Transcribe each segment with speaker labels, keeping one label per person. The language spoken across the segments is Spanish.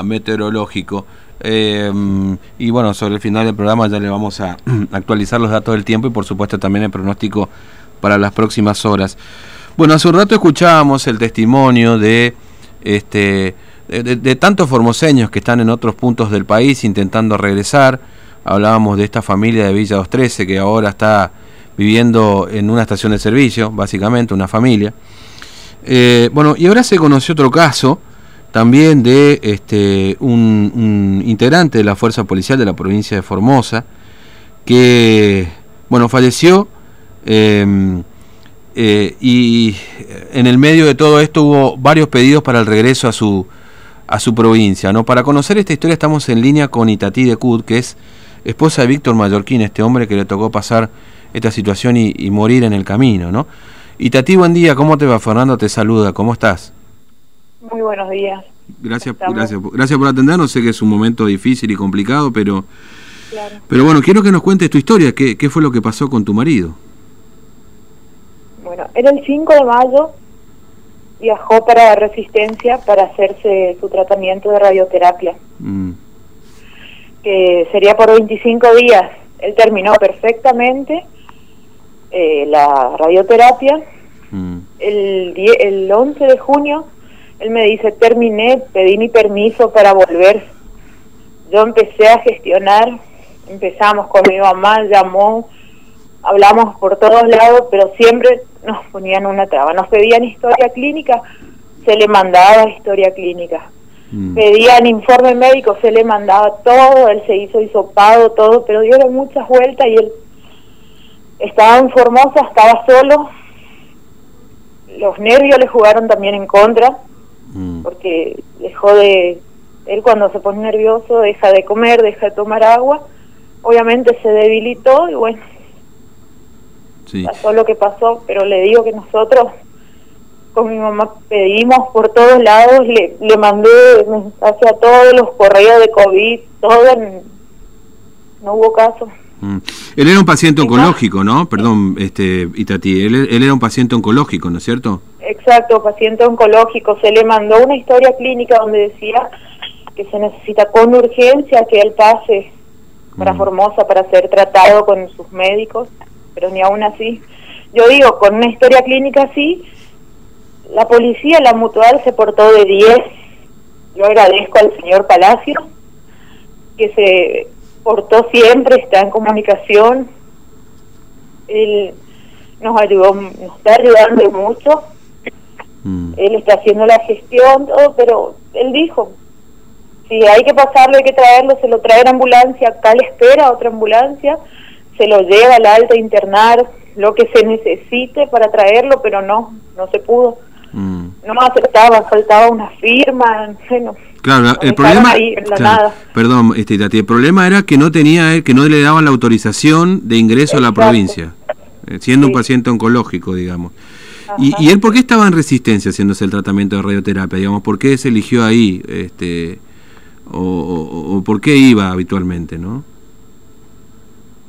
Speaker 1: meteorológico. Eh, y bueno, sobre el final del programa ya le vamos a actualizar los datos del tiempo y por supuesto también el pronóstico para las próximas horas. Bueno, hace un rato escuchábamos el testimonio de este de, tantos formoseños que están en otros puntos del país intentando regresar. Hablábamos de esta familia de Villa 213 que ahora está viviendo en una estación de servicio, básicamente, una familia. Eh, bueno, y ahora se conoció otro caso también de este, un, integrante de la Fuerza Policial de la provincia de Formosa, que, bueno, falleció em, eh, y en el medio de todo esto hubo varios pedidos para el regreso a su, a su provincia. ¿no? Para conocer esta historia estamos en línea con Itatí de Cud, que es esposa de Víctor Mallorquín, este hombre que le tocó pasar esta situación y, y morir en el camino. ¿no? Itatí, buen día, ¿cómo te va? Fernando te saluda, ¿cómo estás?
Speaker 2: Muy buenos días.
Speaker 1: Gracias, gracias, gracias por atendernos. Sé que es un momento difícil y complicado, pero, pero bueno, quiero que nos cuentes tu historia. ¿Qué, ¿Qué fue lo que pasó con tu marido?
Speaker 2: Bueno, era el 5 de mayo. Viajó para Resistencia para hacerse su tratamiento de radioterapia. Mm. Que sería por 25 días. Él terminó perfectamente eh, la radioterapia. Mm. El, el 11 de junio él me dice, terminé, pedí mi permiso para volver. Yo empecé a gestionar, empezamos con mi mamá, llamó, hablamos por todos lados, pero siempre nos ponían una traba. Nos pedían historia clínica, se le mandaba historia clínica. Mm. Pedían informe médico, se le mandaba todo, él se hizo hisopado, todo, pero dieron muchas vueltas y él estaba en Formosa, estaba solo. Los nervios le jugaron también en contra. Porque dejó de, él cuando se pone nervioso deja de comer, deja de tomar agua, obviamente se debilitó y bueno, pasó lo que pasó, pero le digo que nosotros con mi mamá pedimos por todos lados, le, le mandé mensaje a todos los correos de COVID, todo, no hubo caso.
Speaker 1: Mm. Él era un paciente oncológico, ¿no? Perdón, este, Itati, él, él era un paciente oncológico, ¿no es cierto?
Speaker 2: Exacto, paciente oncológico. Se le mandó una historia clínica donde decía que se necesita con urgencia que él pase para mm. Formosa para ser tratado con sus médicos, pero ni aún así. Yo digo, con una historia clínica así, la policía, la mutual se portó de 10. Yo agradezco al señor Palacio que se portó siempre, está en comunicación. Él nos ayudó, nos está ayudando mucho. Mm. Él está haciendo la gestión, todo, pero él dijo, si hay que pasarlo, hay que traerlo, se lo trae en ambulancia, acá le espera otra ambulancia, se lo lleva al alta a internar, lo que se necesite para traerlo, pero no, no se pudo. Mm. No me aceptaba, faltaba una firma, no,
Speaker 1: Claro, el problema, perdón, este, el problema era que no tenía, que no le daban la autorización de ingreso a la provincia, eh, siendo un paciente oncológico, digamos. Y, ¿Y, él por qué estaba en resistencia haciéndose el tratamiento de radioterapia? Digamos, ¿por qué se eligió ahí? Este, o, o por qué iba habitualmente, no?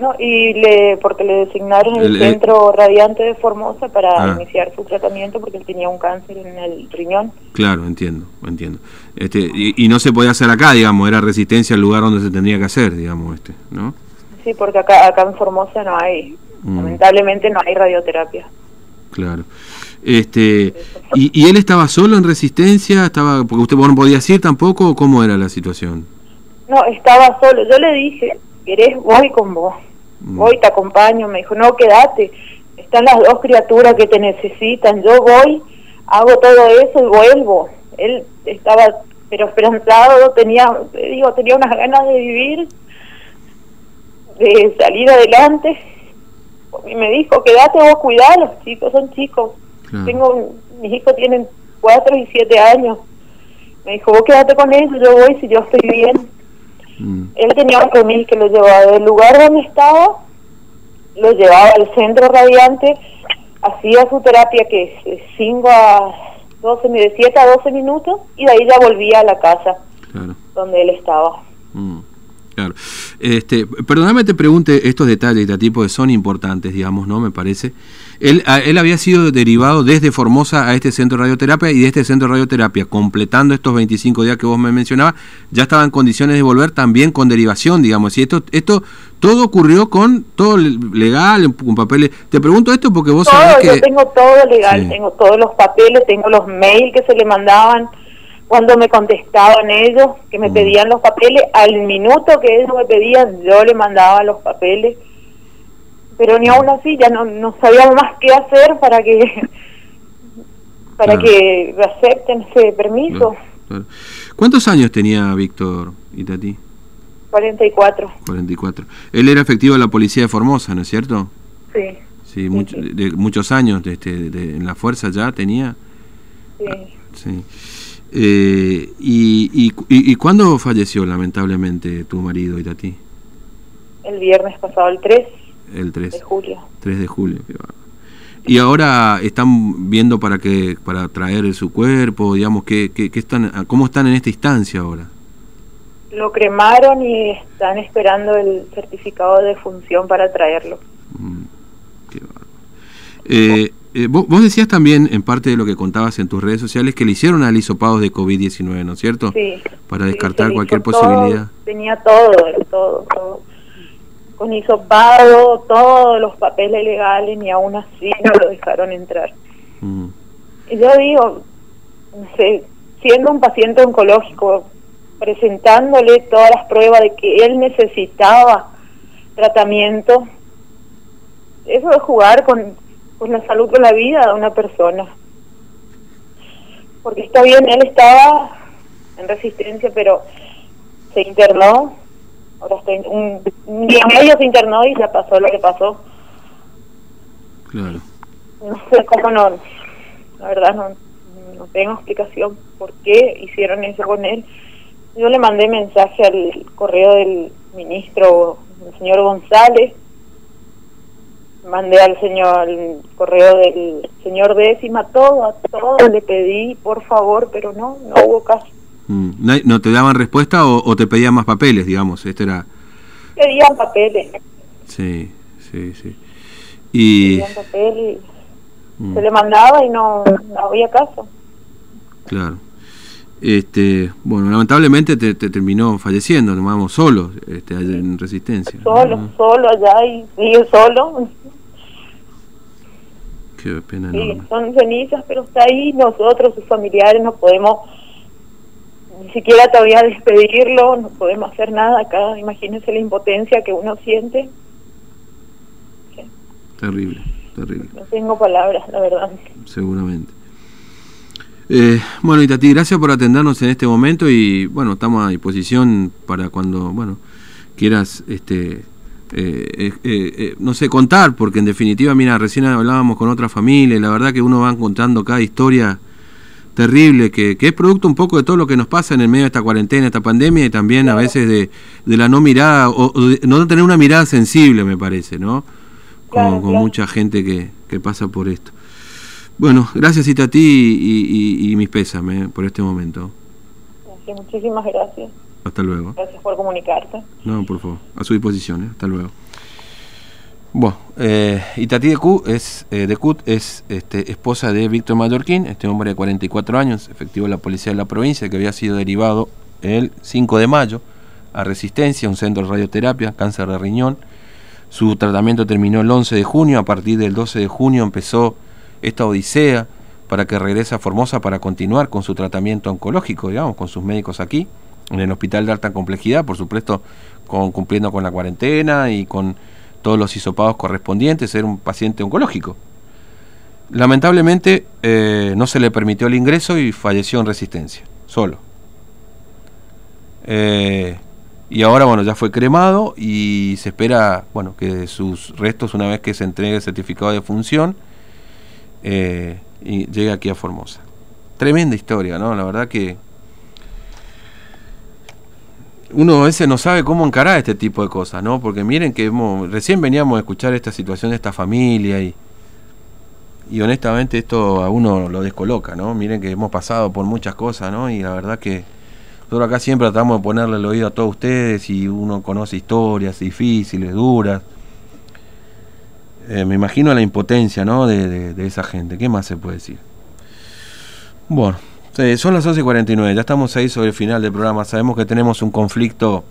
Speaker 2: No, y le, porque le designaron el, centro radiante de Formosa para ah. iniciar su tratamiento porque él tenía un cáncer en el riñón.
Speaker 1: Claro, entiendo, entiendo. Este, y, no se podía hacer acá, digamos, era resistencia al lugar donde se tendría que hacer, digamos, este, ¿no?
Speaker 2: Sí, porque acá, acá en Formosa no hay, mm. lamentablemente no hay radioterapia.
Speaker 1: Claro. Este, y, ¿Y él estaba solo en resistencia? estaba Porque usted no podía ir tampoco, ¿cómo era la situación?
Speaker 2: No, estaba solo. Yo le dije, ¿querés? Voy con vos voy, te acompaño, me dijo, no, quédate, están las dos criaturas que te necesitan, yo voy, hago todo eso y vuelvo. Él estaba, pero esperanzado, tenía, digo, tenía unas ganas de vivir, de salir adelante, y me dijo, quédate vos, cuidá, los chicos son chicos, tengo, mis hijos tienen cuatro y siete años, me dijo, vos quédate con ellos, yo voy si yo estoy bien Mm. Él tenía un remis que lo llevaba del lugar donde estaba, lo llevaba al centro radiante, hacía su terapia que es de 5 a 12, de 7 a 12 minutos y de ahí ya volvía a la casa donde él estaba.
Speaker 1: Mm. Claro. Este, perdóname te pregunte estos detalles, tipo que son importantes, digamos, ¿no? Me parece. Él, él había sido derivado desde Formosa a este centro de radioterapia y de este centro de radioterapia, completando estos 25 días que vos me mencionabas, ya estaba en condiciones de volver también con derivación, digamos. Y esto, esto todo ocurrió con todo legal, con papeles. Te pregunto esto porque vos
Speaker 2: todo,
Speaker 1: que...
Speaker 2: Yo tengo todo legal, tengo todos los papeles, tengo los mails que se le mandaban cuando me contestaban ellos, que me mm. pedían los papeles, al minuto que ellos me pedían, yo le mandaba los papeles, pero ni aún así ya no, no sabíamos más qué hacer para que para que acepten ese permiso.
Speaker 1: ¿Cuántos años tenía Víctor Itati?
Speaker 2: 44.
Speaker 1: 44. Él era efectivo de la policía de Formosa, ¿no es cierto?
Speaker 2: Sí.
Speaker 1: Sí, de muchos años de, este, de, en la fuerza ya tenía.
Speaker 2: Sí.
Speaker 1: sí. Eh, y, y, y, cuándo falleció lamentablemente tu marido y ti?
Speaker 2: El viernes pasado, el 3,
Speaker 1: el 3
Speaker 2: de julio.
Speaker 1: 3 de julio, Y ahora están viendo para que para traer su cuerpo, digamos, que, que, están, ¿cómo están en esta instancia ahora?
Speaker 2: Lo cremaron y están esperando el certificado de función para traerlo.
Speaker 1: Eh, eh, vos, decías también, en parte de lo que contabas en tus redes sociales, que le hicieron al hisopados de COVID-19, ¿no es cierto?
Speaker 2: Sí.
Speaker 1: Para descartar cualquier posibilidad.
Speaker 2: tenía todo, todo, todo. Con hisopado, todos los papeles legales, ni aún así no lo dejaron entrar. Mm. Y yo digo, siendo un paciente oncológico, presentándole todas las pruebas de que él necesitaba tratamiento, eso de jugar con pues la salud con la vida de una persona. Porque está bien, él estaba en resistencia, pero se internó, ahora está un, día medio se internó y ya pasó lo que pasó.
Speaker 1: Claro.
Speaker 2: No sé cómo no, la verdad no, no tengo explicación por qué hicieron eso con él. Yo le mandé mensaje al correo del ministro, el señor González, mandé al señor el correo del señor décima todo a todo le pedí por favor pero no no hubo caso.
Speaker 1: Mm, no te daban respuesta o, te pedían más papeles digamos este era
Speaker 2: pedían papeles.
Speaker 1: Sí sí sí. Y pedían
Speaker 2: mm. se le mandaba y no, no había caso.
Speaker 1: Claro este bueno lamentablemente te, terminó falleciendo nos vamos solos este en resistencia
Speaker 2: solo solo allá y sigue solo.
Speaker 1: Qué pena
Speaker 2: sí, son cenizas pero está ahí nosotros sus familiares no podemos ni siquiera todavía despedirlo no podemos hacer nada acá imagínense la impotencia que uno siente.
Speaker 1: Terrible terrible.
Speaker 2: No tengo palabras la verdad.
Speaker 1: Seguramente eh, bueno, Itati, gracias por atendernos en este momento y bueno, estamos a disposición para cuando, bueno, quieras, este, eh, eh, no sé, contar, porque en definitiva, mira, recién hablábamos con otra familia y la verdad que uno va contando cada historia terrible que, que, es producto un poco de todo lo que nos pasa en el medio de esta cuarentena, esta pandemia y también a veces de, de la no mirada o, de no tener una mirada sensible, me parece, ¿no? Con, con mucha gente que, que pasa por esto. Bueno, gracias a ti y, y, mis pésames por este momento.
Speaker 2: muchísimas gracias.
Speaker 1: Hasta luego.
Speaker 2: Gracias por comunicarte. No,
Speaker 1: por favor, a su disposición, ¿eh? hasta luego. Bueno, eh, Itatí de Cut es, eh, de Cut es este, esposa de Víctor Mallorquín, este hombre de 44 años, efectivo de la policía de la provincia, que había sido derivado el 5 de mayo a Resistencia, un centro de radioterapia, cáncer de riñón. Su tratamiento terminó el 11 de junio, a partir del 12 de junio empezó esta odisea para que regrese a Formosa para continuar con su tratamiento oncológico, digamos, con sus médicos aquí, en el hospital de alta complejidad, por supuesto, con, cumpliendo con la cuarentena y con todos los hisopados correspondientes, ser un paciente oncológico. Lamentablemente eh, no se le permitió el ingreso y falleció en resistencia, solo. Eh, y ahora, bueno, ya fue cremado y se espera, bueno, que sus restos, una vez que se entregue el certificado de función, eh, y llegué aquí a Formosa. Tremenda historia, ¿no? La verdad que uno a veces no sabe cómo encarar este tipo de cosas, ¿no? Porque miren que recién veníamos a escuchar esta situación de esta familia y, y honestamente esto a uno lo descoloca, ¿no? Miren que hemos pasado por muchas cosas, ¿no? Y la verdad que Nosotros acá siempre tratamos de ponerle el oído a todos ustedes y uno conoce historias difíciles, duras. Eh, me imagino la impotencia ¿no? de, esa gente. ¿Qué más se puede decir? Bueno, son las 11.49, ya estamos ahí sobre el final del programa. Sabemos que tenemos un conflicto